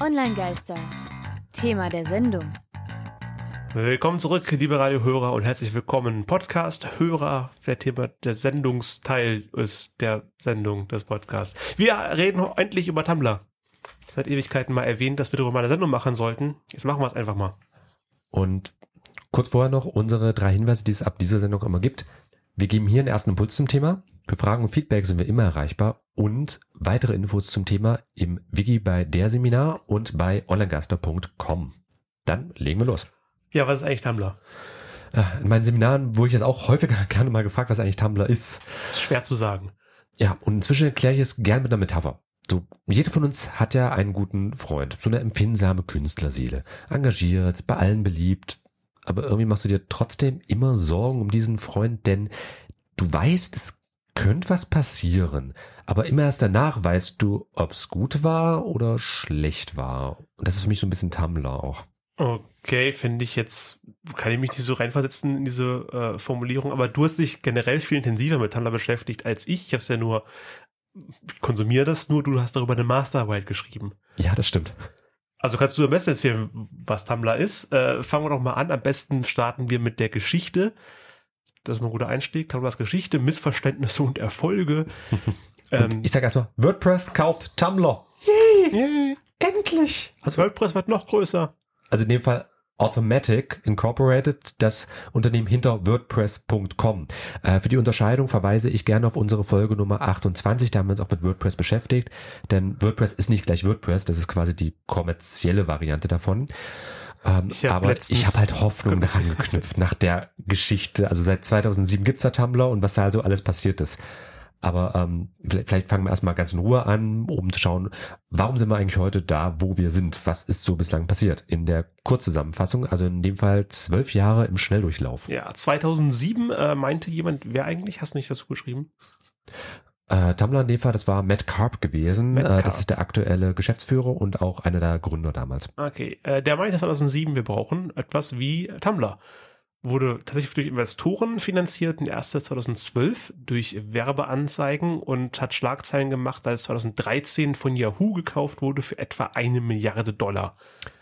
Online-Geister. Thema der Sendung. Willkommen zurück, liebe Radiohörer und herzlich willkommen. Podcast-Hörer, wer Thema der Sendungsteil ist, der Sendung des Podcasts. Wir reden endlich über Tumblr. Seit Ewigkeiten mal erwähnt, dass wir darüber mal eine Sendung machen sollten. Jetzt machen wir es einfach mal. Und kurz vorher noch unsere drei Hinweise, die es ab dieser Sendung immer gibt. Wir geben hier einen ersten Impuls zum Thema. Für Fragen und Feedback sind wir immer erreichbar und weitere Infos zum Thema im Wiki bei der Seminar und bei onlinegaster.com. Dann legen wir los. Ja, was ist eigentlich Tumblr? Äh, In meinen Seminaren wurde ich jetzt auch häufiger gerne mal gefragt, was eigentlich Tumblr ist. Ist schwer zu sagen. Ja, und inzwischen erkläre ich es gern mit einer Metapher. So, jeder von uns hat ja einen guten Freund, so eine empfindsame Künstlerseele, engagiert, bei allen beliebt, aber irgendwie machst du dir trotzdem immer Sorgen um diesen Freund, denn du weißt, es könnte was passieren, aber immer erst danach weißt du, ob es gut war oder schlecht war. Und das ist für mich so ein bisschen Tumblr auch. Okay, finde ich jetzt, kann ich mich nicht so reinversetzen in diese äh, Formulierung, aber du hast dich generell viel intensiver mit Tumblr beschäftigt als ich. Ich habe es ja nur, ich konsumiere das nur, du hast darüber eine Masterarbeit geschrieben. Ja, das stimmt. Also kannst du am besten erzählen, was Tumblr ist. Äh, fangen wir doch mal an. Am besten starten wir mit der Geschichte. Das ist ein guter Einstieg. Tumblrs Geschichte, Missverständnisse und Erfolge. ähm, Ich sag erstmal, WordPress kauft Tumblr. yay, Endlich! also WordPress wird noch größer. Also in dem Fall Automatic Incorporated, das Unternehmen hinter WordPress.com. Äh, für die Unterscheidung verweise ich gerne auf unsere Folge Nummer 28, da haben wir uns auch mit WordPress beschäftigt, denn WordPress ist nicht gleich WordPress, das ist quasi die kommerzielle Variante davon. Ähm, Ich hab aber ich habe halt Hoffnung daran geknüpft, nach der Geschichte. Also seit 2007 gibt's ja Tumblr und was da also alles passiert ist. Aber ähm, vielleicht, vielleicht fangen wir erstmal ganz in Ruhe an, um zu schauen, warum sind wir eigentlich heute da, wo wir sind? Was ist so bislang passiert? In der Kurzzusammenfassung, also in dem Fall zwölf Jahre im Schnelldurchlauf. Ja, 2007 äh, meinte jemand, wer eigentlich? Hast du nicht dazu geschrieben? Äh, Tumblr in dem Fall, das war Matt Karp gewesen. Matt Äh, das ist der aktuelle Geschäftsführer und auch einer der Gründer damals. Okay, äh, der meinte 2007, wir brauchen etwas wie Tumblr. Wurde tatsächlich durch Investoren finanziert, in erster 2012 durch Werbeanzeigen und hat Schlagzeilen gemacht, als 2013 von Yahoo gekauft wurde für etwa eine Milliarde Dollar.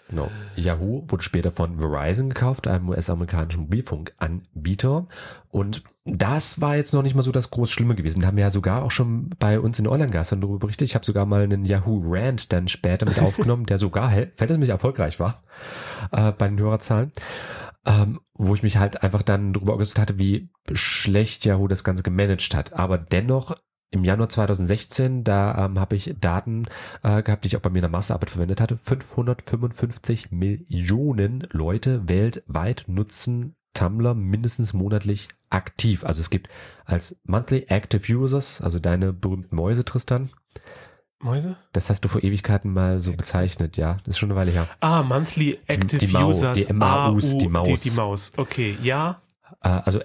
Genau. Yahoo wurde später von Verizon gekauft, einem US-amerikanischen Mobilfunkanbieter. Und das war jetzt noch nicht mal so das groß Schlimme gewesen. Da haben wir ja sogar auch schon bei uns in Online-Gastern darüber berichtet. Ich habe sogar mal einen Yahoo-Rant dann später mit aufgenommen, der sogar verhältnismäßig erfolgreich war äh, bei den Hörerzahlen. Ähm, wo ich mich halt einfach dann darüber geäußert hatte, wie schlecht Yahoo das Ganze gemanagt hat. Aber dennoch im Januar 2016, da ähm, habe ich Daten äh, gehabt, die ich auch bei mir in der Masterarbeit verwendet hatte. 555 Millionen Leute weltweit nutzen Tumblr mindestens monatlich aktiv. Also es gibt als Monthly Active Users, also deine berühmten Mäuse, Tristan. Mäuse? Das hast du vor Ewigkeiten mal so bezeichnet, ja. Das ist schon eine Weile her. Ah, Monthly Active die Mau- Users. die MAUs, AU, die Maus. Die, die Maus. Okay, ja. Äh, also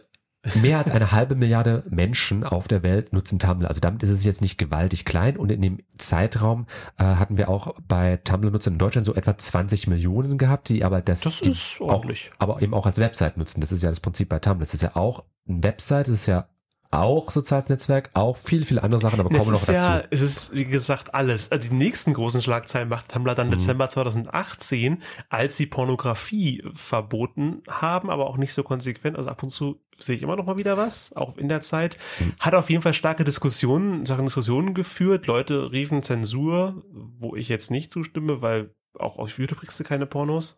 mehr als eine halbe Milliarde Menschen auf der Welt nutzen Tumblr. Also damit ist es jetzt nicht gewaltig klein. Und in dem Zeitraum äh, hatten wir auch bei Tumblr-Nutzern in Deutschland so etwa 20 Millionen gehabt, die aber das, Das ist auch, ordentlich. aber eben auch als Website nutzen. Das ist ja das Prinzip bei Tumblr. Das ist ja auch ein Website, das ist ja auch soziales Netzwerk, auch viel, viele andere Sachen, aber kommen wir noch dazu. ja, es ist, wie gesagt, alles. Also die nächsten großen Schlagzeilen macht Tumblr Mhm. dann Dezember 2018, als sie Pornografie verboten haben, aber auch nicht so konsequent. Also ab und zu sehe ich immer noch mal wieder was, auch in der Zeit. Hat auf jeden Fall starke Diskussionen, Sachen Diskussionen geführt. Leute riefen Zensur, wo ich jetzt nicht zustimme, weil auch auf YouTube kriegst du keine Pornos.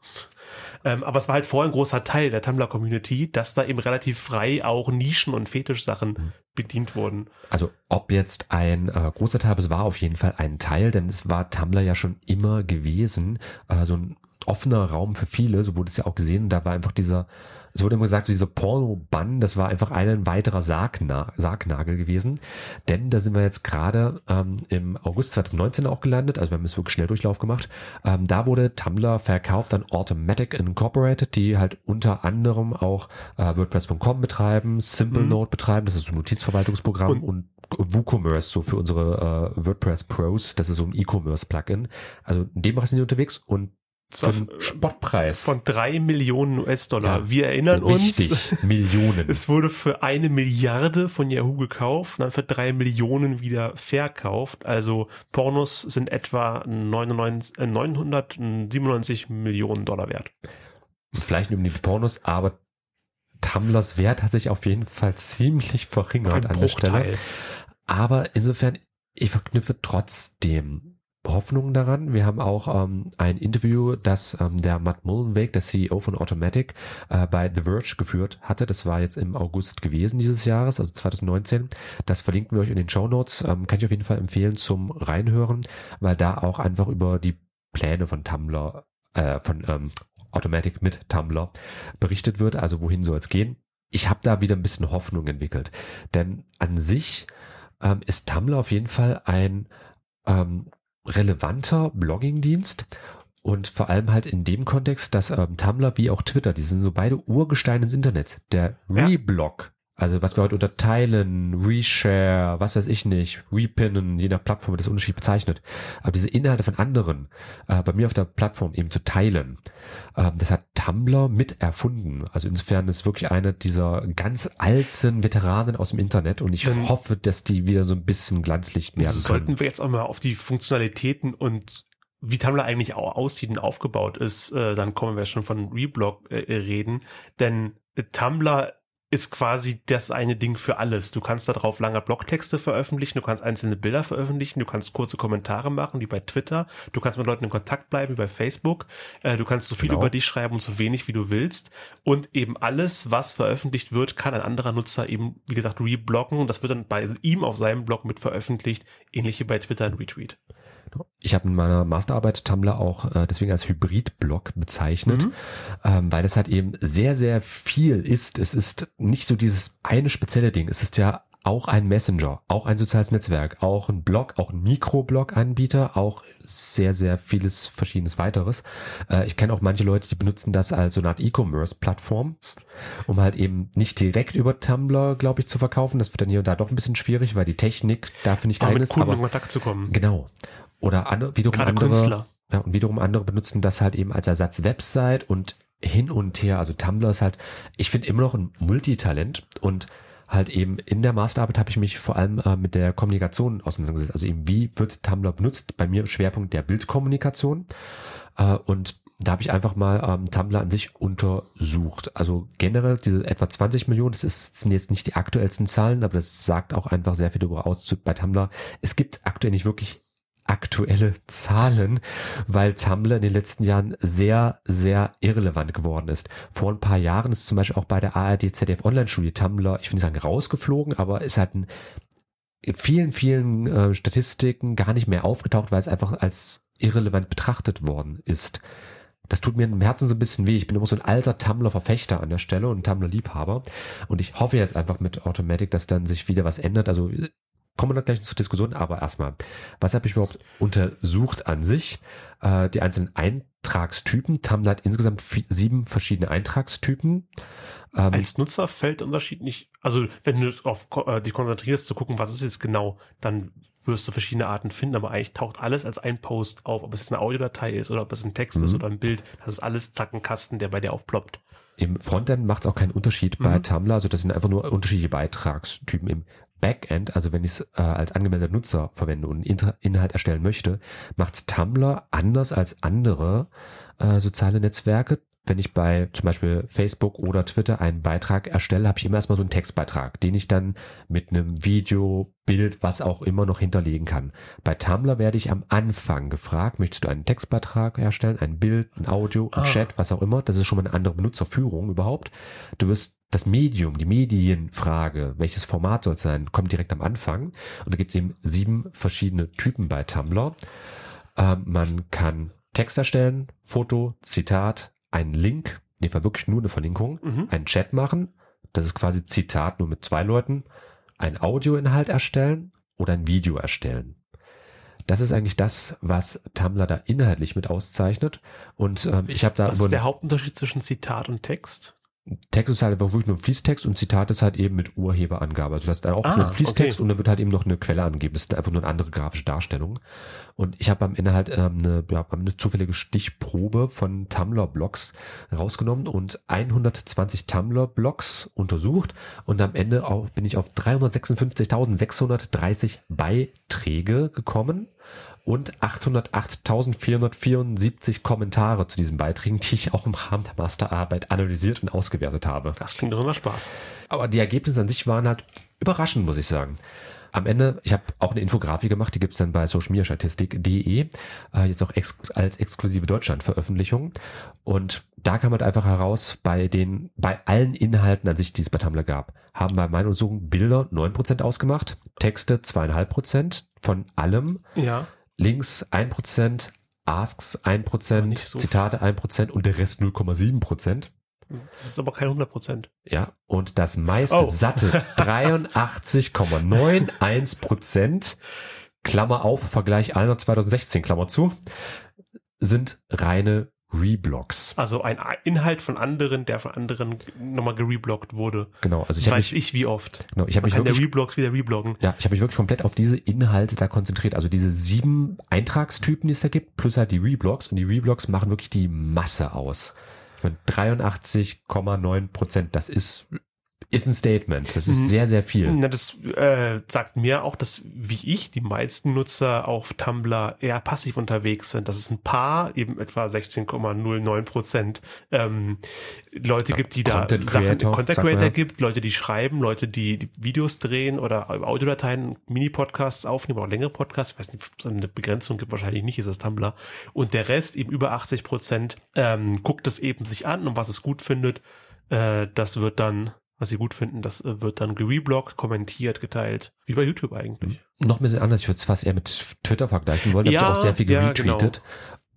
Ähm, aber es war halt vorher ein großer Teil der Tumblr-Community, dass da eben relativ frei auch Nischen- und Fetischsachen Mhm. bedient wurden. Also ob jetzt ein äh, großer Teil, aber es war auf jeden Fall ein Teil, denn es war Tumblr ja schon immer gewesen, äh, so ein offener Raum für viele, so wurde es ja auch gesehen, und da war einfach dieser, es wurde immer gesagt, so dieser Porno-Bann, das war einfach ein weiterer Sargna Sargnagel gewesen, denn da sind wir jetzt gerade ähm, im August 2019 auch gelandet, also wir haben es wirklich schnell Durchlauf gemacht, ähm, da wurde Tumblr verkauft an Automatic Incorporated, die halt unter anderem auch äh, WordPress.com betreiben, SimpleNote betreiben, das ist so ein Notizverwaltungsprogramm und, WooCommerce, so für unsere äh, WordPress Pros, das ist so ein E-Commerce-Plugin. Also in dem Bereich sind die unterwegs und Für einen Spottpreis. von drei Millionen US-Dollar. Ja, Wir erinnern Richtig, uns, Millionen. es wurde für eine Milliarde von Yahoo gekauft und dann für drei Millionen wieder verkauft. Also Pornos sind etwa 99, äh, 997 Millionen Dollar wert. Vielleicht nicht um die Pornos, aber Tumblrs Wert hat sich auf jeden Fall ziemlich verringert an der Stelle. Aber insofern, ich verknüpfe trotzdem Hoffnungen daran. Wir haben auch ähm, ein Interview, das ähm, der Matt Mullenweg, der CEO von Automatic, äh, bei The Verge geführt hatte. Das war jetzt im August gewesen dieses Jahres, also 2019. Das verlinken wir euch in den Show Notes. Ähm, kann ich auf jeden Fall empfehlen zum Reinhören, weil da auch einfach über die Pläne von Tumblr, äh, von ähm, Automatic mit Tumblr berichtet wird. Also wohin soll es gehen? Ich habe da wieder ein bisschen Hoffnung entwickelt. Denn an sich ähm, ist Tumblr auf jeden Fall ein ähm, relevanter Blogging-Dienst und vor allem halt in dem Kontext, dass ähm, Tumblr wie auch Twitter, die sind so beide Urgesteine des Internets. Der. Reblog, also was wir heute unter Teilen, Reshare, was weiß ich nicht, Repinnen, je nach Plattform wird das Unterschied bezeichnet. Aber diese Inhalte von anderen äh, bei mir auf der Plattform eben zu teilen, ähm, das hat Tumblr mit erfunden. Also insofern ist wirklich einer dieser ganz alten Veteranen aus dem Internet und ich Dann- hoffe, dass die wieder so ein bisschen Glanzlicht werden können. Sollten wir jetzt auch mal auf die Funktionalitäten und wie Tumblr eigentlich auch aussieht und aufgebaut ist, äh, dann kommen wir schon von Reblog äh, reden. Denn äh, Tumblr ist quasi das eine Ding für alles. Du kannst da drauf lange Blogtexte veröffentlichen, du kannst einzelne Bilder veröffentlichen, du kannst kurze Kommentare machen, wie bei Twitter, du kannst mit Leuten in Kontakt bleiben, wie bei Facebook, äh, du kannst so viel Genau. über dich schreiben und so wenig, wie du willst. Und eben alles, was veröffentlicht wird, kann ein anderer Nutzer eben, wie gesagt, rebloggen und das wird dann bei ihm auf seinem Blog mit veröffentlicht, ähnlich wie bei Twitter ein Retweet. Ich habe in meiner Masterarbeit Tumblr auch äh, deswegen als Hybrid-Blog bezeichnet, Mhm. ähm, weil es halt eben sehr, sehr viel ist. Es ist nicht so dieses eine spezielle Ding. Es ist ja auch ein Messenger, auch ein soziales Netzwerk, auch ein Blog, auch ein Mikroblog-Anbieter, auch sehr, sehr vieles verschiedenes weiteres. Äh, ich kenne auch manche Leute, die benutzen das als so eine Art E-Commerce-Plattform, um halt eben nicht direkt über Tumblr, glaube ich, zu verkaufen. Das wird dann hier und da doch ein bisschen schwierig, weil die Technik dafür nicht geeignet mit ist. Kunden Aber in Kontakt zu kommen. Genau. Oder andere, wiederum Gerade andere, Künstler. ja, und wiederum andere benutzen das halt eben als Ersatz Website und hin und her. Also Tumblr ist halt, ich finde immer noch ein Multitalent und halt eben in der Masterarbeit habe ich mich vor allem äh, mit der Kommunikation auseinandergesetzt. Also eben, wie wird Tumblr benutzt? Bei mir Schwerpunkt der Bildkommunikation. Äh, und da habe ich einfach mal ähm, Tumblr an sich untersucht. Also generell diese etwa 20 Millionen, das ist, sind jetzt nicht die aktuellsten Zahlen, aber das sagt auch einfach sehr viel darüber aus zu, bei Tumblr. Es gibt aktuell nicht wirklich aktuelle Zahlen, weil Tumblr in den letzten Jahren sehr, sehr irrelevant geworden ist. Vor ein paar Jahren ist zum Beispiel auch bei der ARD ZDF Online-Studie Tumblr, ich will nicht sagen rausgeflogen, aber ist halt in vielen, vielen äh, Statistiken gar nicht mehr aufgetaucht, weil es einfach als irrelevant betrachtet worden ist. Das tut mir im Herzen so ein bisschen weh. Ich bin immer so ein alter Tumblr-Verfechter an der Stelle und Tumblr-Liebhaber. Und ich hoffe jetzt einfach mit Automatic, dass dann sich wieder was ändert. Also kommen wir dann gleich zur Diskussion, aber erstmal, was habe ich überhaupt untersucht an sich? Äh, die einzelnen Eintragstypen. Tumblr hat insgesamt sieben verschiedene Eintragstypen. Ähm, Als Nutzer fällt der Unterschied nicht. Also wenn du auf äh, dich konzentrierst zu gucken, was ist jetzt genau, dann wirst du verschiedene Arten finden, aber eigentlich taucht alles als ein Post auf, ob es jetzt eine Audiodatei ist oder ob es ein Text ist Mhm. oder ein Bild. Das ist alles zack ein Kasten, der bei dir aufploppt. Im Frontend macht es auch keinen Unterschied bei Mhm. Tumblr, also das sind einfach nur unterschiedliche Beitragstypen. Im Backend, also wenn ich es äh, als angemeldeter Nutzer verwende und einen Inter Inhalt erstellen möchte, macht Tumblr anders als andere äh, soziale Netzwerke. Wenn ich bei zum Beispiel Facebook oder Twitter einen Beitrag erstelle, habe ich immer erstmal so einen Textbeitrag, den ich dann mit einem Video, Bild, was auch immer noch hinterlegen kann. Bei Tumblr werde ich am Anfang gefragt, möchtest du einen Textbeitrag erstellen, ein Bild, ein Audio, ein Ah. Chat, was auch immer. Das ist schon mal eine andere Benutzerführung überhaupt. Du wirst das Medium, die Medienfrage, welches Format soll es sein, kommt direkt am Anfang. Und da gibt es eben sieben verschiedene Typen bei Tumblr. Ähm, man kann Text erstellen, Foto, Zitat, einen Link, in dem Fall wirklich nur eine Verlinkung, Mhm. einen Chat machen, das ist quasi Zitat nur mit zwei Leuten, ein Audioinhalt erstellen oder ein Video erstellen. Das ist eigentlich das, was Tumblr da inhaltlich mit auszeichnet. Und ähm, ich habe da Was ist der Hauptunterschied zwischen Zitat und Text? Text ist halt einfach wirklich nur Fließtext und Zitat ist halt eben mit Urheberangabe. Also das ist dann auch Ah, nur ein Fließtext okay. und dann wird halt eben noch eine Quelle angegeben. Das ist einfach nur eine andere grafische Darstellung. Und ich habe am Ende halt ähm, eine, ja, eine zufällige Stichprobe von Tumblr-Blogs rausgenommen und 120 Tumblr-Blogs untersucht und am Ende auch, bin ich auf 356.630 Beiträge gekommen und 808.474 Kommentare zu diesen Beiträgen, die ich auch im Rahmen der Masterarbeit analysiert und ausgewertet habe. Das klingt doch nach Spaß. Aber die Ergebnisse an sich waren halt überraschend, muss ich sagen. Am Ende, ich habe auch eine Infografik gemacht, die gibt's dann bei socialmediastatistik.de, äh, jetzt auch ex als exklusive Deutschland-Veröffentlichung. Und da kam halt einfach heraus, bei den, bei allen Inhalten an sich, die es bei Tumblr gab, haben bei meiner Untersuchung Bilder 9% ausgemacht, Texte 2,5% von allem, Ja. Links 1%, Asks 1%, nicht so Zitate 1% und der Rest 0,7%. Das ist aber kein 100 Prozent. Ja, und das meiste, Oh. satte 83,91 Prozent, Klammer auf, Vergleich einer 2016, Klammer zu, sind reine Reblocks. Also ein Inhalt von anderen, der von anderen nochmal gereblockt wurde. Genau, also ich habe Weiß mich, ich wie oft. genau, ich habe mich kann der wirklich, Reblocks wieder rebloggen. ja, ich habe mich wirklich komplett auf diese Inhalte da konzentriert. Also diese sieben Eintragstypen, die es da gibt, plus halt die Reblocks. Und die Reblocks machen wirklich die Masse aus. Ich meine, 83,9 Prozent, das ist, ist ein Statement. Das ist sehr, sehr viel. Na, das äh, sagt mir auch, dass wie ich die meisten Nutzer auf Tumblr eher passiv unterwegs sind. Dass es ein paar, eben etwa 16,09 Prozent ähm, Leute gibt, die da Content Sachen, Creator, Content Creator ja. gibt, Leute, die schreiben, Leute, die, die Videos drehen oder Audiodateien, Mini-Podcasts aufnehmen, auch längere Podcasts. Ich weiß nicht, ob es eine Begrenzung gibt, wahrscheinlich nicht, ist das Tumblr. Und der Rest, eben über 80 Prozent, ähm, guckt es eben sich an und was es gut findet, äh, das wird dann was sie gut finden, das äh, wird dann gereblockt, kommentiert, geteilt. Wie bei YouTube eigentlich. noch ein bisschen anders. Ich würde es fast eher mit Twitter vergleichen wollen. Da Ja, habt ihr auch sehr viel ja, geretweetet.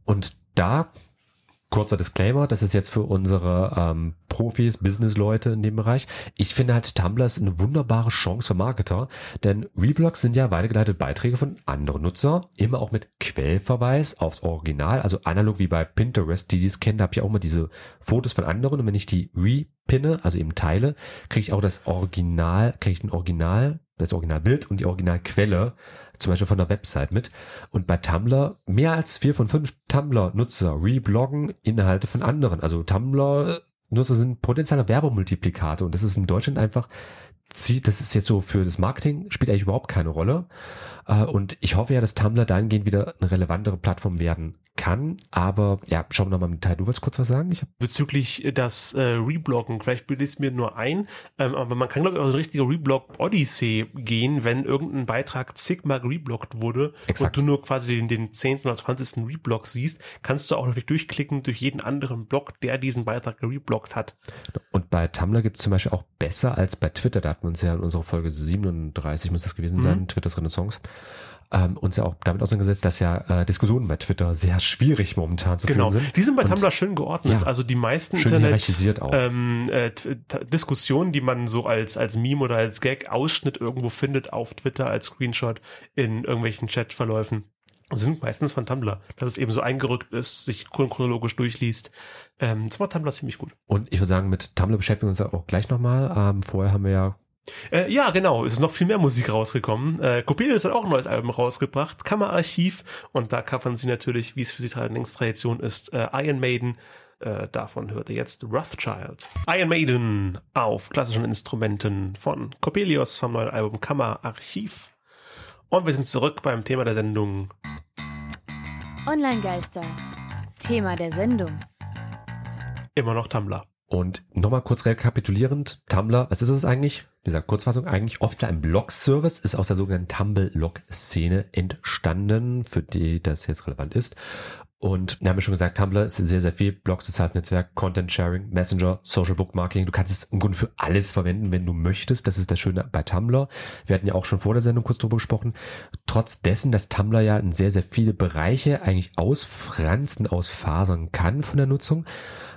Und da, kurzer Disclaimer, das ist jetzt für unsere ähm, Profis, Business-Leute in dem Bereich. Ich finde halt Tumblr ist eine wunderbare Chance für Marketer, denn Reblogs sind ja weitergeleitete Beiträge von anderen Nutzer, immer auch mit Quellverweis aufs Original, also analog wie bei Pinterest, die dies kennen, da habe ich auch immer diese Fotos von anderen und wenn ich die repinne, also eben teile, kriege ich auch das Original, kriege ich ein Original, das Originalbild und die Originalquelle, zum Beispiel von der Website mit. Und bei Tumblr, mehr als vier von fünf Tumblr-Nutzer rebloggen Inhalte von anderen. Also Tumblr-Nutzer sind potenzielle Werbemultiplikate und das ist in Deutschland einfach, das ist jetzt so für das Marketing, spielt eigentlich überhaupt keine Rolle. Äh, Und ich hoffe ja, dass Tumblr dahingehend wieder eine relevantere Plattform werden kann. Aber ja, schauen wir nochmal im Detail. Du wolltest kurz was sagen? Ich Bezüglich äh, das äh, Rebloggen, vielleicht bildet es mir nur ein, ähm, aber man kann glaube ich auch so eine richtige Reblog-Odyssee gehen, wenn irgendein Beitrag zigmal gerebloggt wurde Exakt. und du nur quasi den, den 10. oder 20. Reblog siehst, kannst du auch natürlich durchklicken durch jeden anderen Blog, der diesen Beitrag gerebloggt hat. Und bei Tumblr gibt es zum Beispiel auch besser als bei Twitter, da hatten wir uns ja in unserer Folge 37, muss das gewesen sein, Mhm. Twitters Renaissance, ähm, uns ja auch damit auseinandergesetzt, dass ja äh, Diskussionen bei Twitter sehr schwierig momentan zu Genau, führen sind. die sind bei Und Tumblr schön geordnet. Ja, also die meisten Internet ähm, äh, Diskussionen, die man so als als Meme oder als Gag Ausschnitt irgendwo findet auf Twitter als Screenshot in irgendwelchen Chatverläufen sind meistens von Tumblr, dass es eben so eingerückt ist, sich chron- chronologisch durchliest. Ähm, das macht Tumblr ziemlich gut. Und ich würde sagen, mit Tumblr beschäftigen wir uns ja auch gleich nochmal. Ähm, vorher haben wir ja Äh, ja, genau. Es ist noch viel mehr Musik rausgekommen. Äh, Coppelius hat auch ein neues Album rausgebracht, Kammerarchiv. Und da covern sie natürlich, wie es für sie längst Tradition ist, äh, Iron Maiden. Äh, davon hört ihr jetzt Rothschild. Iron Maiden auf klassischen Instrumenten von Coppelius vom neuen Album Kammerarchiv. Und wir sind zurück beim Thema der Sendung. Online-Geister. Thema der Sendung. Immer noch Tumblr. Und nochmal kurz rekapitulierend, Tumblr, was ist es eigentlich? Wie gesagt, Kurzfassung, eigentlich offiziell ein Blog-Service, ist aus der sogenannten Tumblr-Log-Szene entstanden, für die das jetzt relevant ist. Und wir haben ja schon gesagt, Tumblr ist sehr, sehr viel Blog, soziales Netzwerk, Content Sharing, Messenger, Social Bookmarking. Du kannst es im Grunde für alles verwenden, wenn du möchtest. Das ist das Schöne bei Tumblr. Wir hatten ja auch schon vor der Sendung kurz drüber gesprochen. Trotz dessen, dass Tumblr ja in sehr, sehr viele Bereiche eigentlich ausfranzen, ausfasern kann von der Nutzung,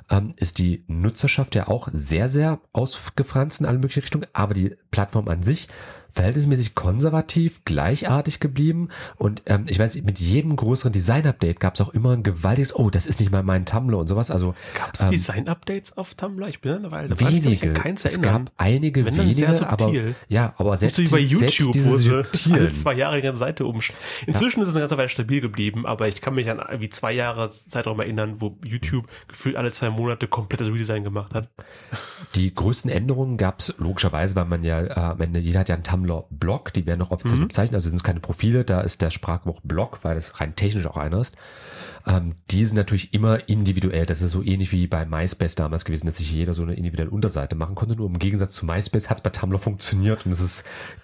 ähm, ist die Nutzerschaft ja auch sehr, sehr ausgefranst in alle möglichen Richtungen. Aber die Plattform an sich verhältnismäßig konservativ, gleichartig geblieben. Und ähm, ich weiß, mit jedem größeren Design-Update gab es auch immer ein gewaltiges, oh, das ist nicht mal mein Tumblr und sowas. Also Gab es ähm, Design-Updates auf Tumblr? Ich bin eine Weile dabei. Ich wenige. kann keins Es gab einige Wenn wenige, sehr aber ja, aber selbst bei diese- selbst YouTube, wo sie alle zwei Jahre die ganze Seite umstellen. Inzwischen ist es eine ganze Weile stabil geblieben, aber ich kann mich an wie zwei Jahre Zeitraum erinnern, wo YouTube gefühlt alle zwei Monate komplettes Redesign gemacht hat. Die größten Änderungen gab es logischerweise, weil man ja äh, am Ende, jeder hat ja einen Tumblr-Blog, die werden noch offiziell Mhm. bezeichnet, also sind es keine Profile, da ist der Sprachgebrauch Blog, weil das rein technisch auch einer ist. Ähm, die sind natürlich immer individuell, das ist so ähnlich wie bei MySpace damals gewesen, dass sich jeder so eine individuelle Unterseite machen konnte, nur im Gegensatz zu MySpace hat es bei Tumblr funktioniert und es ist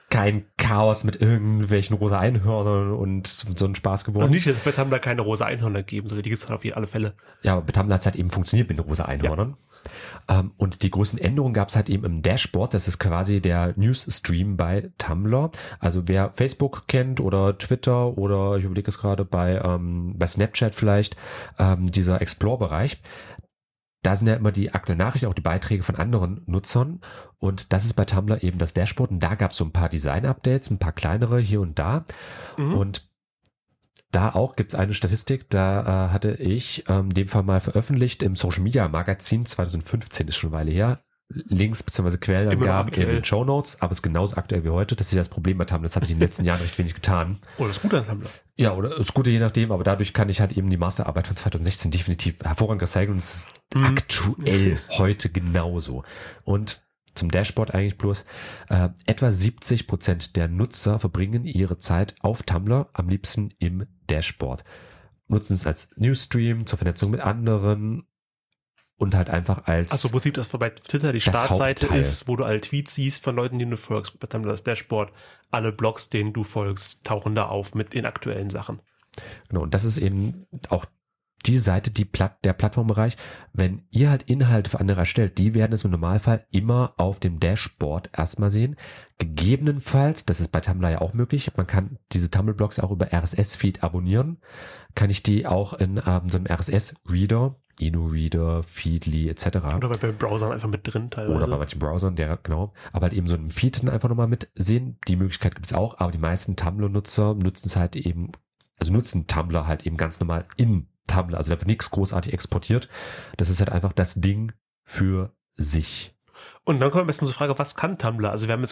kein Chaos mit irgendwelchen rosa Einhörnern und so ein Spaß geworden. Also nicht, dass es bei Tumblr keine rosa Einhörner geben, sondern die gibt es halt auf alle Fälle. Ja, aber bei Tumblr hat es halt eben funktioniert mit den rosa Einhörnern. Ähm, und die größten Änderungen gab es halt eben im Dashboard. Das ist quasi der Newsstream bei Tumblr. Also wer Facebook kennt oder Twitter oder ich überlege es gerade bei, ähm, bei Snapchat vielleicht, ähm, dieser Explore-Bereich. Da sind ja immer die aktuellen Nachrichten, auch die Beiträge von anderen Nutzern. Und das ist bei Tumblr eben das Dashboard. Und da gab es so ein paar Design-Updates, ein paar kleinere hier und da. Mhm. Und da auch gibt's eine Statistik, da äh, hatte ich ähm, dem Fall mal veröffentlicht im Social Media Magazin 2015, ist schon eine Weile her. Links bzw. Quellenangaben in den Show Notes, aber ist genauso aktuell wie heute. Das ist ja das Problem bei Tumblr. Das hat sich in den letzten Jahren recht wenig getan. Oh, das ist gut an Tumblr. Ja, oder ist gut, je nachdem, aber dadurch kann ich halt eben die Masterarbeit von 2016 definitiv hervorragend recyceln und es ist Mhm. aktuell heute genauso. Und zum Dashboard eigentlich bloß, äh, etwa 70 Prozent der Nutzer verbringen ihre Zeit auf Tumblr, am liebsten im Dashboard. Nutzen es als Newsstream, zur Vernetzung mit anderen und halt einfach als Also im Prinzip, das bei Twitter die Startseite Hauptteil. ist, wo du alle Tweets siehst von Leuten, denen du folgst. Bei Tumblr das Dashboard. Alle Blogs, denen du folgst, tauchen da auf mit den aktuellen Sachen. Genau, und das ist eben auch die Seite, die Platt, der Plattformbereich. Wenn ihr halt Inhalte für andere erstellt, die werden es im Normalfall immer auf dem Dashboard erstmal sehen. Gegebenenfalls, das ist bei Tumblr ja auch möglich, man kann diese Tumblr-Blogs auch über RSS-Feed abonnieren. Kann ich die auch in ähm, so einem RSS-Reader, InnoReader, Feedly etc. Oder bei, Browsern einfach mit drin teilweise. Oder bei manchen Browsern, der, genau. Aber halt eben so einen Feed dann einfach nochmal mitsehen. Die Möglichkeit gibt es auch, aber die meisten Tumblr-Nutzer nutzen es halt eben, also nutzen Tumblr halt eben ganz normal in Tumblr. Also da wird nichts großartig exportiert. Das ist halt einfach das Ding für sich. Und dann kommt am besten zur Frage, was kann Tumblr? Also wir haben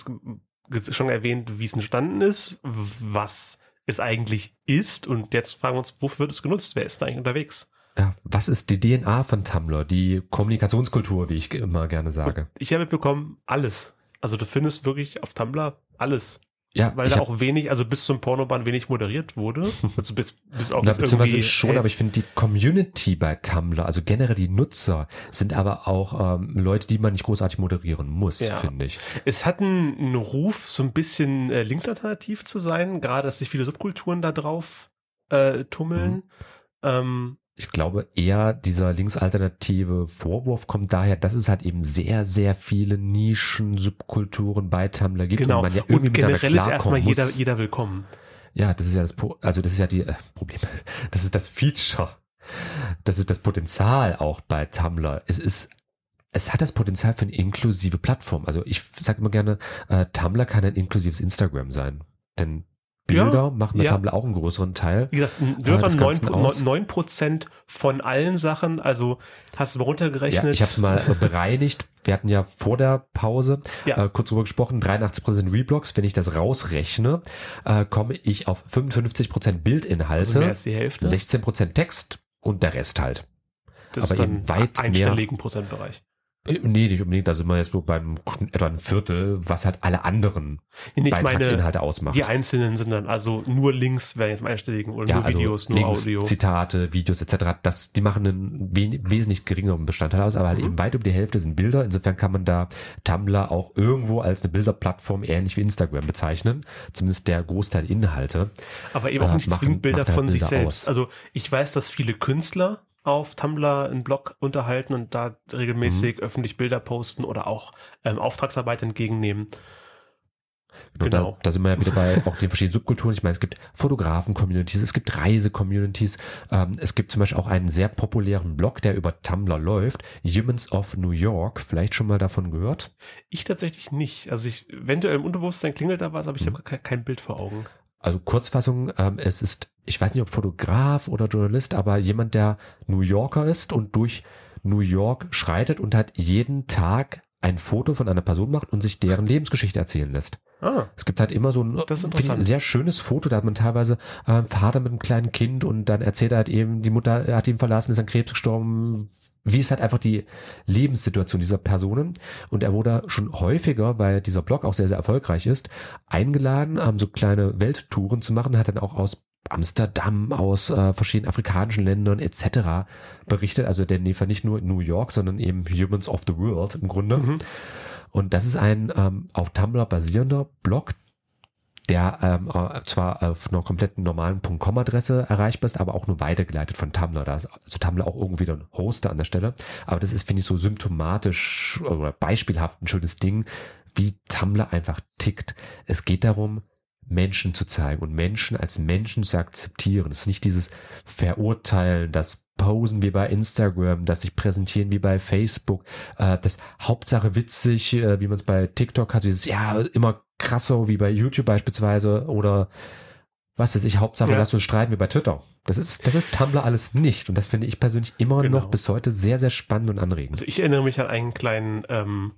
jetzt schon erwähnt, wie es entstanden ist, was es eigentlich ist und jetzt fragen wir uns, wofür wird es genutzt? Wer ist da eigentlich unterwegs? Ja, was ist die DNA von Tumblr? Die Kommunikationskultur, wie ich immer gerne sage. Ich habe mitbekommen, alles. Also du findest wirklich auf Tumblr alles. Ja, Weil ich da hab, auch wenig, also bis zum Pornobahn wenig moderiert wurde. Also bis, bis auf na, beziehungsweise irgendwie schon, aber ich finde die Community bei Tumblr, also generell die Nutzer, sind aber auch ähm, Leute, die man nicht großartig moderieren muss, Ja. finde ich. Es hat einen, einen Ruf, so ein bisschen äh, linksalternativ zu sein, gerade dass sich viele Subkulturen da drauf äh, tummeln. Mhm. Ähm, Ich glaube eher, dieser linksalternative Vorwurf kommt daher, dass es halt eben sehr, sehr viele Nischen, Subkulturen bei Tumblr gibt genau. und man ja irgendwie und generell ist erstmal jeder, muss. jeder willkommen. Ja, das ist ja das, also das ist ja die äh, Problem, das ist das Feature, das ist das Potenzial auch bei Tumblr. Es ist es hat das Potenzial für eine inklusive Plattform. Also ich sage immer gerne, äh, Tumblr kann ein inklusives Instagram sein. Denn Bilder Ja, machen bei ja. Tumblr auch einen größeren Teil. Wie gesagt, wir des waren Ganzen 9, aus. 9 Prozent von allen Sachen, also hast du mal runtergerechnet. Ja, ich habe es mal äh, bereinigt. Wir hatten ja vor der Pause Ja. äh, kurz drüber gesprochen, 83% Reblocks. Wenn ich das rausrechne, äh, komme ich auf 55% Bildinhalte, also mehr als die Hälfte. 16% Text und der Rest halt. das aber ist dann weit mehr- einstelligen Prozentbereich. Äh, Nee, nicht unbedingt. Da sind wir jetzt so beim etwa ein Viertel, was halt alle anderen Nee, ich meine, Beitragsinhalte ausmacht. die einzelnen sind dann also nur Links wären jetzt im einstelligen oder nur Videos, nur also Links, Audio. Zitate, Videos etc. Das, die machen einen wen, wesentlich geringeren Bestandteil aus, aber halt Mhm. eben weit über die Hälfte sind Bilder. Insofern kann man da Tumblr auch irgendwo als eine Bilderplattform ähnlich wie Instagram bezeichnen. Zumindest der Großteil Inhalte. Aber eben auch äh, nicht machen- zwingend Bilder macht halt von sich Bilder selbst. aus. Also ich weiß, dass viele Künstler auf Tumblr einen Blog unterhalten und da regelmäßig Mhm. öffentlich Bilder posten oder auch ähm, Auftragsarbeit entgegennehmen. Genau. Genau. Da, da sind wir ja wieder bei auch den verschiedenen Subkulturen. Ich meine, es gibt Fotografen-Communities, es gibt Reise-Communities. Ähm, es gibt zum Beispiel auch einen sehr populären Blog, der über Tumblr läuft. Humans of New York. Vielleicht schon mal davon gehört? Ich tatsächlich nicht. Also ich, eventuell im Unterbewusstsein klingelt da was, aber ich Mhm. habe kein, kein Bild vor Augen. Also Kurzfassung, ähm, es ist, ich weiß nicht, ob Fotograf oder Journalist, aber jemand, der New Yorker ist und durch New York schreitet und halt jeden Tag ein Foto von einer Person macht und sich deren Lebensgeschichte erzählen lässt. Ah, Es gibt halt immer so ein, Das ist ich, ein sehr schönes Foto, da hat man teilweise äh, einen Vater mit einem kleinen Kind und dann erzählt er halt eben, die Mutter hat ihn verlassen, ist an Krebs gestorben. Wie ist halt einfach die Lebenssituation dieser Personen? Und er wurde schon häufiger, weil dieser Blog auch sehr, sehr erfolgreich ist, eingeladen, ähm, so kleine Welttouren zu machen, hat dann auch aus Amsterdam, aus äh, verschiedenen afrikanischen Ländern etc. berichtet. Also der liefert nicht nur in New York, sondern eben Humans of the World im Grunde. Mhm. Und das ist ein ähm, auf Tumblr basierender Blog, der ähm, äh, zwar auf einer kompletten normalen .com-Adresse erreichbar ist, aber auch nur weitergeleitet von Tumblr. Da ist also Tumblr auch irgendwie dann Hoster an der Stelle. Aber das ist, finde ich, so symptomatisch oder beispielhaft ein schönes Ding, wie Tumblr einfach tickt. Es geht darum, Menschen zu zeigen und Menschen als Menschen zu akzeptieren. Es ist nicht dieses Verurteilen, das Posen wie bei Instagram, das sich präsentieren wie bei Facebook, äh, das Hauptsache witzig, äh, wie man es bei TikTok hat, dieses ja immer krasser wie bei YouTube beispielsweise oder was weiß ich, Hauptsache Ja. lass uns streiten wie bei Twitter. Das ist, das ist Tumblr alles nicht und das finde ich persönlich immer Genau. noch bis heute sehr, sehr spannend und anregend. Also ich erinnere mich an einen kleinen ähm,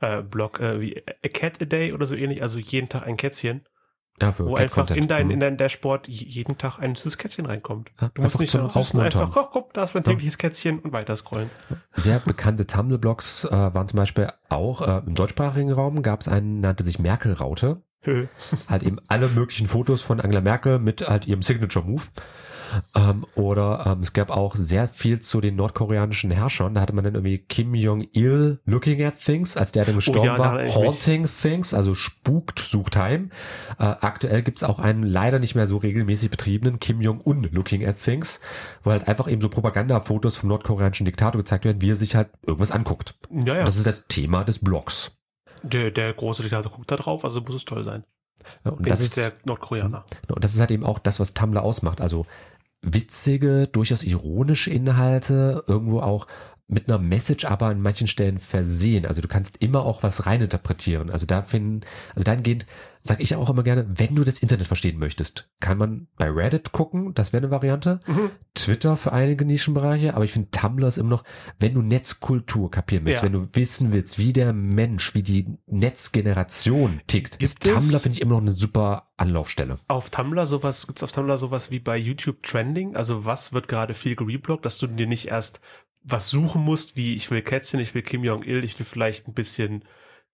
äh, Blog äh, wie A Cat a Day oder so ähnlich, also jeden Tag ein Kätzchen, ja, für wo einfach in dein, Mhm. in dein Dashboard jeden Tag ein süßes Kätzchen reinkommt. Ja, Du musst nicht zum Aufmuntern. einfach, guck, guck, da ist mein Ja. tägliches Kätzchen und weiter scrollen. Sehr bekannte Tumblr-Blogs äh, waren zum Beispiel auch äh, im deutschsprachigen Raum gab es einen, nannte sich Merkel-Raute. Halt eben alle möglichen Fotos von Angela Merkel mit halt ihrem Signature-Move. Ähm, oder ähm, es gab auch sehr viel zu den nordkoreanischen Herrschern. Da hatte man dann irgendwie Kim Jong-il looking at things, als der dann gestorben Oh ja, war. ich mich. Haunting things, also spukt, sucht heim. Äh, aktuell gibt's auch einen leider nicht mehr so regelmäßig betriebenen Kim Jong-un looking at things, wo halt einfach eben so Propagandafotos vom nordkoreanischen Diktator gezeigt werden, wie er sich halt irgendwas anguckt. Ja, ja. Das ist das Thema des Blogs. Der, der große Diktator guckt da drauf, also muss es toll sein. Ja, und Bin das ist der Nordkoreaner. Und das ist halt eben auch das, was Tumblr ausmacht. Also witzige, durchaus ironische Inhalte, irgendwo auch mit einer Message, aber an manchen Stellen versehen. Also du kannst immer auch was reininterpretieren. Also da finden, also dahingehend sage ich auch immer gerne, wenn du das Internet verstehen möchtest, kann man bei Reddit gucken, das wäre eine Variante. Mhm. Twitter für einige Nischenbereiche, aber ich finde Tumblr ist immer noch, wenn du Netzkultur kapieren willst, Ja. wenn du wissen willst, wie der Mensch, wie die Netzgeneration tickt, ist Gibt es- Tumblr, finde ich, immer noch eine super Anlaufstelle. Auf Tumblr sowas, gibt's auf Tumblr sowas wie bei YouTube Trending? Also was wird gerade viel gereblockt, dass du dir nicht erst was suchen musst, wie ich will Kätzchen, ich will Kim Jong-il, ich will vielleicht ein bisschen,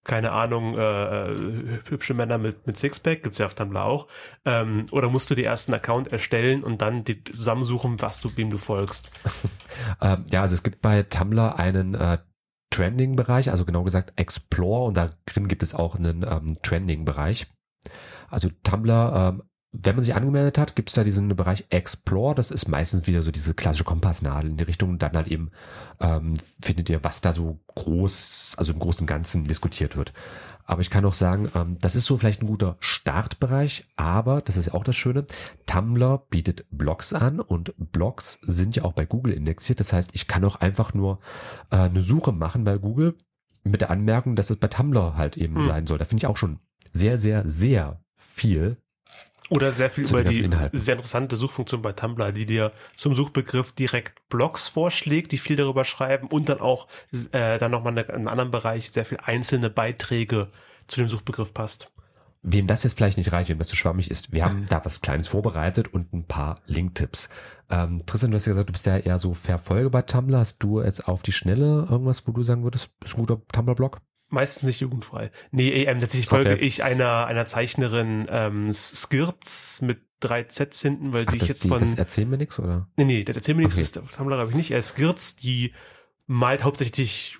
keine Ahnung, äh, äh, hübsche Männer mit, mit Sixpack, gibt's ja auf Tumblr auch. Ähm, oder musst du dir erst einen Account erstellen und dann die zusammensuchen, was du, wem du folgst? Ähm, ja, also es gibt bei Tumblr einen äh, Trending-Bereich, also genau gesagt Explore und da drin gibt es auch einen ähm, Trending-Bereich. Also Tumblr, ähm, wenn man sich angemeldet hat, gibt es da diesen Bereich Explore, das ist meistens wieder so diese klassische Kompassnadel in die Richtung und dann halt eben ähm, findet ihr, was da so groß, also im Großen und Ganzen diskutiert wird. Aber ich kann auch sagen, ähm, das ist so vielleicht ein guter Startbereich, aber das ist auch das Schöne, Tumblr bietet Blogs an und Blogs sind ja auch bei Google indexiert. Das heißt, ich kann auch einfach nur äh, eine Suche machen bei Google mit der Anmerkung, dass es bei Tumblr halt eben Hm. sein soll. Da finde ich auch schon sehr, sehr, sehr viel. Oder sehr viel über die Inhalten. sehr interessante Suchfunktion bei Tumblr, die dir zum Suchbegriff direkt Blogs vorschlägt, die viel darüber schreiben und dann auch äh, dann nochmal in einem anderen Bereich sehr viel einzelne Beiträge zu dem Suchbegriff passt. Wem das jetzt vielleicht nicht reicht, wem das zu schwammig ist, wir haben da was Kleines vorbereitet und ein paar Linktipps. Ähm, Tristan, du hast ja gesagt, du bist ja eher so Verfolger bei Tumblr. Hast du jetzt auf die Schnelle irgendwas, wo du sagen würdest, ist ein guter Tumblr-Blog? Meistens nicht jugendfrei. Nee, ähm, tatsächlich Okay. folge ich einer, einer Zeichnerin ähm, Skirts mit drei Zs hinten, weil Ach, die ich das, jetzt die, von... das erzählen mir nichts, oder? Nee, nee, das erzählt mir nichts, Okay. das auf Tumblr habe ich nicht. Er Skirts, die malt hauptsächlich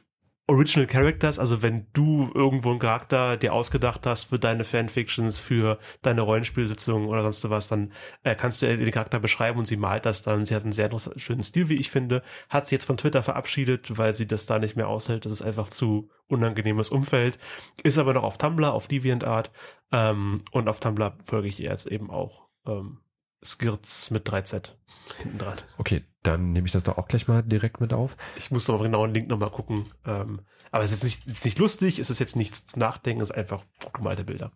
Original Characters, also wenn du irgendwo einen Charakter dir ausgedacht hast für deine Fanfictions, für deine Rollenspielsitzungen oder sonst was, dann äh, kannst du den Charakter beschreiben und sie malt das dann. Sie hat einen sehr schönen Stil, wie ich finde. Hat sie jetzt von Twitter verabschiedet, weil sie das da nicht mehr aushält. Das ist einfach zu unangenehmes Umfeld. Ist aber noch auf Tumblr, auf DeviantArt. Ähm, und auf Tumblr folge ich ihr jetzt eben auch. Ähm, Skirts mit 3Z hinten dran. Okay, dann nehme ich das doch auch gleich mal direkt mit auf. Ich muss aber genau einen Link nochmal gucken. Ähm, aber es ist nicht, ist nicht lustig, es ist jetzt nichts zu nachdenken, es ist einfach gemalte Bilder.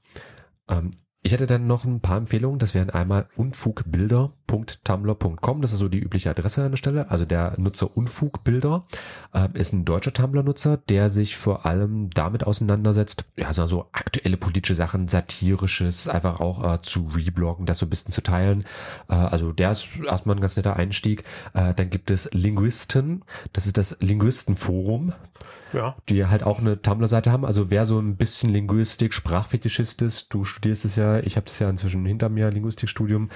Ähm, ich hätte dann noch ein paar Empfehlungen. Das wären einmal unfugbilder.tumblr.com. Das ist so die übliche Adresse an der Stelle. Also der Nutzer Unfugbilder äh, ist ein deutscher Tumblr-Nutzer, der sich vor allem damit auseinandersetzt, ja, so also aktuelle politische Sachen, satirisches, einfach auch äh, zu rebloggen, das so ein bisschen zu teilen. Äh, also der ist erstmal ein ganz netter Einstieg. Äh, dann gibt es Linguisten. Das ist das Linguistenforum ja. die halt auch eine Tumblr-Seite haben. Also wer so ein bisschen Linguistik, Sprachfetischist ist, du studierst es ja, ich habe es ja inzwischen hinter mir, Linguistikstudium,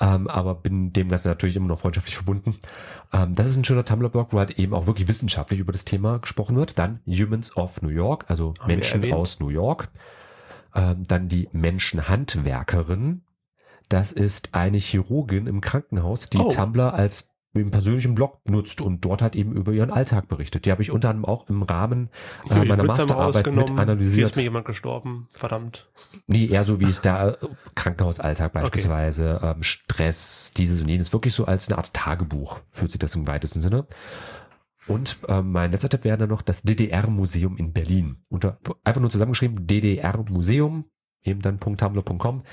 ähm, aber bin dem Ganzen natürlich immer noch freundschaftlich verbunden. Ähm, das ist ein schöner Tumblr-Blog, wo halt eben auch wirklich wissenschaftlich über das Thema gesprochen wird. Dann Humans of New York, also haben Menschen aus New York. Ähm, dann die Menschenhandwerkerin. Das ist eine Chirurgin im Krankenhaus, die oh. Tumblr als im persönlichen Blog nutzt und dort halt eben über ihren Alltag berichtet. Die habe ich unter anderem auch im Rahmen äh, meiner Masterarbeit mit analysiert. Hier ist mir jemand gestorben, verdammt. Nee, eher so wie es da äh, Krankenhausalltag beispielsweise, okay. ähm, Stress, dieses und jenes, wirklich so als eine Art Tagebuch fühlt sich das im weitesten Sinne. Und ähm, mein letzter Tipp wäre dann noch das DDR-Museum in Berlin. Unter, einfach nur zusammengeschrieben, DDR-Museum, eben dann .tumblr.com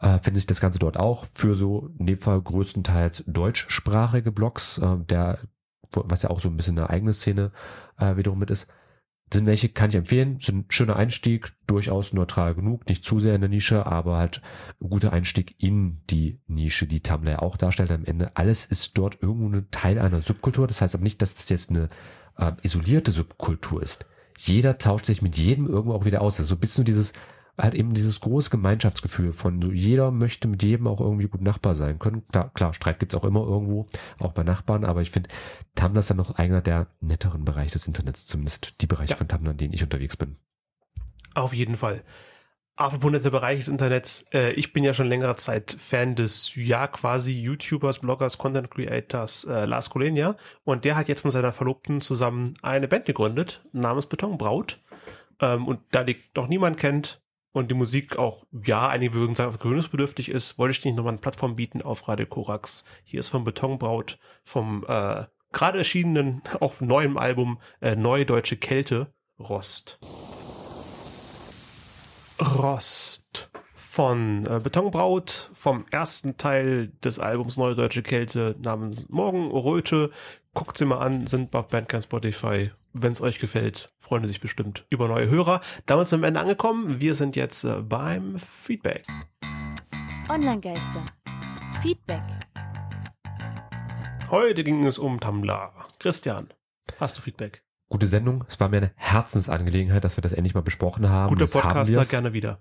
äh, findet sich das Ganze dort auch für so in dem Fall größtenteils deutschsprachige Blogs, äh, der, was ja auch so ein bisschen eine eigene Szene äh, wiederum mit ist. Sind welche, kann ich empfehlen, sind schöner Einstieg, durchaus neutral genug, nicht zu sehr in der Nische, aber halt ein guter Einstieg in die Nische, die Tumblr auch darstellt am Ende. Alles ist dort irgendwo ein Teil einer Subkultur, das heißt aber nicht, dass das jetzt eine äh, isolierte Subkultur ist. Jeder tauscht sich mit jedem irgendwo auch wieder aus. Also so ein bisschen dieses, halt eben dieses große Gemeinschaftsgefühl von so jeder möchte mit jedem auch irgendwie gut Nachbar sein können. Klar, klar Streit gibt's auch immer irgendwo, auch bei Nachbarn, aber ich finde, Tumblr ist dann noch einer der netteren Bereiche des Internets, zumindest die Bereiche ja. von Tumblr, in denen ich unterwegs bin. Auf jeden Fall. Apropos netter Bereich des Internets, äh, ich bin ja schon längere Zeit Fan des, ja, quasi YouTubers, Bloggers, Content Creators äh, Lars Kolenia und der hat jetzt mit seiner Verlobten zusammen eine Band gegründet, namens Betonbraut. Ähm, und da die doch niemand kennt, und die Musik auch, ja, einige würden sagen, gewöhnungsbedürftig ist, wollte ich nicht nochmal eine Plattform bieten auf Radio Korax. Hier ist vom Betonbraut, vom äh, gerade erschienenen, auch neuen Album äh, Neue Deutsche Kälte, Rost. Rost von äh, Betonbraut, vom ersten Teil des Albums Neue Deutsche Kälte namens Morgenröte. Guckt sie mal an, sind auf Bandcamp Spotify wenn es euch gefällt, freuen sich bestimmt über neue Hörer. Damit sind wir am Ende angekommen. Wir sind jetzt äh, beim Feedback. Online-Geister. Feedback. Heute ging es um Tumblr. Christian, hast du Feedback? Gute Sendung. Es war mir eine Herzensangelegenheit, dass wir das endlich mal besprochen haben. Guter Podcaster, gerne wieder.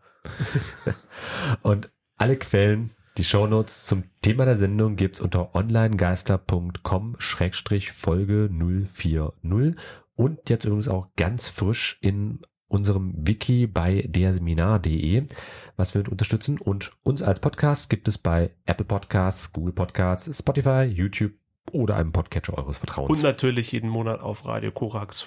Und alle Quellen, die Shownotes zum Thema der Sendung gibt's unter onlinegeister.com-folge 040 und jetzt übrigens auch ganz frisch in unserem Wiki bei derseminar.de, was wir mit unterstützen. Und uns als Podcast gibt es bei Apple Podcasts, Google Podcasts, Spotify, YouTube oder einem Podcatcher eures Vertrauens. Und natürlich jeden Monat auf Radio Korax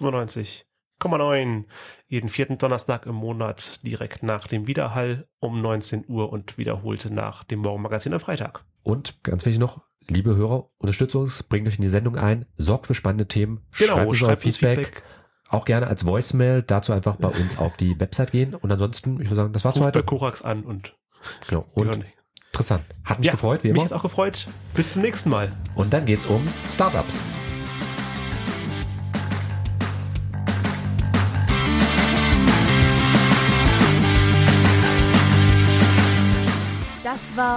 95,9. Jeden vierten Donnerstag im Monat direkt nach dem Wiederhall um 19 Uhr und wiederholte nach dem Morgenmagazin am Freitag. Und ganz wichtig noch, liebe Hörer, unterstützt uns, bringt euch in die Sendung ein, sorgt für spannende Themen, genau, schreibt uns schreibt Feedback, Feedback, Auch gerne als Voicemail, dazu einfach bei uns auf die Website gehen. Und ansonsten, ich würde sagen, das war's Ruft für heute. bei Korax an und genau. Und interessant. Hat mich ja, gefreut, wie immer. Mich hat auch gefreut. Bis zum nächsten Mal. Und dann geht's um Startups.